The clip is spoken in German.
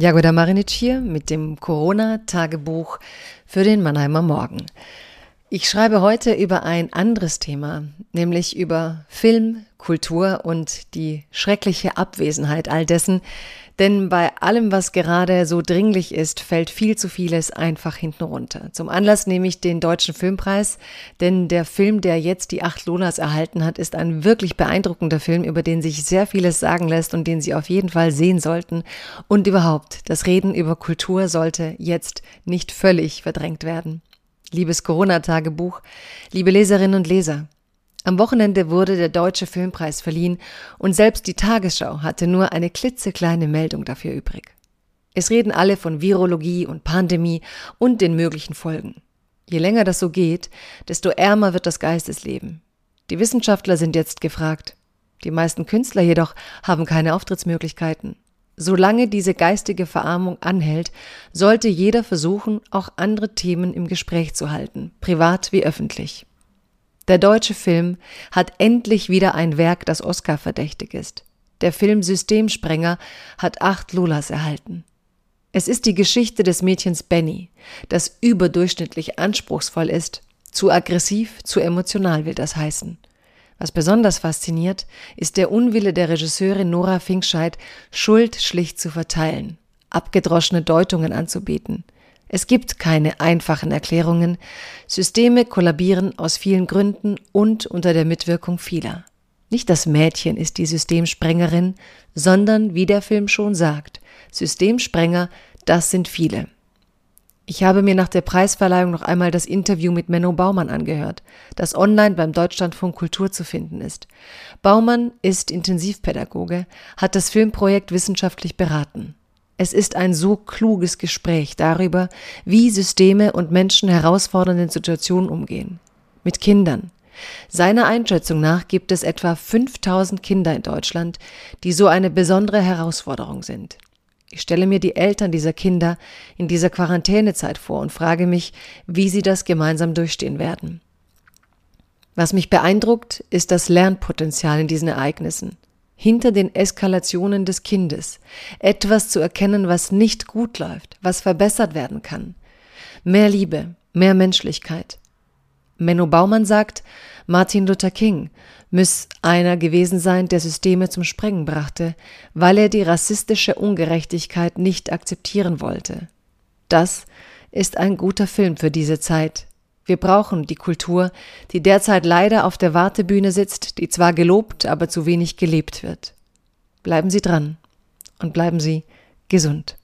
Jagoda Marinic hier mit dem Corona-Tagebuch für den Mannheimer Morgen. Ich schreibe heute über ein anderes Thema, nämlich über Film, Kultur und die schreckliche Abwesenheit all dessen, denn bei allem, was gerade so dringlich ist, fällt viel zu vieles einfach hinten runter. Zum Anlass nehme ich den Deutschen Filmpreis, denn der Film, der jetzt die acht Lolas erhalten hat, ist ein wirklich beeindruckender Film, über den sich sehr vieles sagen lässt und den Sie auf jeden Fall sehen sollten. Und überhaupt, das Reden über Kultur sollte jetzt nicht völlig verdrängt werden. Liebes Corona-Tagebuch, liebe Leserinnen und Leser, am Wochenende wurde der Deutsche Filmpreis verliehen und selbst die Tagesschau hatte nur eine klitzekleine Meldung dafür übrig. Es reden alle von Virologie und Pandemie und den möglichen Folgen. Je länger das so geht, desto ärmer wird das Geistesleben. Die Wissenschaftler sind jetzt gefragt. Die meisten Künstler jedoch haben keine Auftrittsmöglichkeiten. Solange diese geistige Verarmung anhält, sollte jeder versuchen, auch andere Themen im Gespräch zu halten, privat wie öffentlich. Der deutsche Film hat endlich wieder ein Werk, das Oscar verdächtig ist. Der Film Systemsprenger hat acht Lulas erhalten. Es ist die Geschichte des Mädchens Benny, das überdurchschnittlich anspruchsvoll ist, zu aggressiv, zu emotional will das heißen. Was besonders fasziniert, ist der Unwille der Regisseurin Nora Finkscheid, Schuld schlicht zu verteilen, abgedroschene Deutungen anzubieten – es gibt keine einfachen Erklärungen. Systeme kollabieren aus vielen Gründen und unter der Mitwirkung vieler. Nicht das Mädchen ist die Systemsprengerin, sondern, wie der Film schon sagt, Systemsprenger, das sind viele. Ich habe mir nach der Preisverleihung noch einmal das Interview mit Menno Baumann angehört, das online beim Deutschlandfunk Kultur zu finden ist. Baumann ist Intensivpädagoge, hat das Filmprojekt wissenschaftlich beraten. Es ist ein so kluges Gespräch darüber, wie Systeme und Menschen herausfordernden Situationen umgehen. Mit Kindern. Seiner Einschätzung nach gibt es etwa 5000 Kinder in Deutschland, die so eine besondere Herausforderung sind. Ich stelle mir die Eltern dieser Kinder in dieser Quarantänezeit vor und frage mich, wie sie das gemeinsam durchstehen werden. Was mich beeindruckt, ist das Lernpotenzial in diesen Ereignissen hinter den Eskalationen des Kindes, etwas zu erkennen, was nicht gut läuft, was verbessert werden kann. Mehr Liebe, mehr Menschlichkeit. Menno Baumann sagt, Martin Luther King müsse einer gewesen sein, der Systeme zum Sprengen brachte, weil er die rassistische Ungerechtigkeit nicht akzeptieren wollte. Das ist ein guter Film für diese Zeit, wir brauchen die Kultur, die derzeit leider auf der Wartebühne sitzt, die zwar gelobt, aber zu wenig gelebt wird. Bleiben Sie dran und bleiben Sie gesund.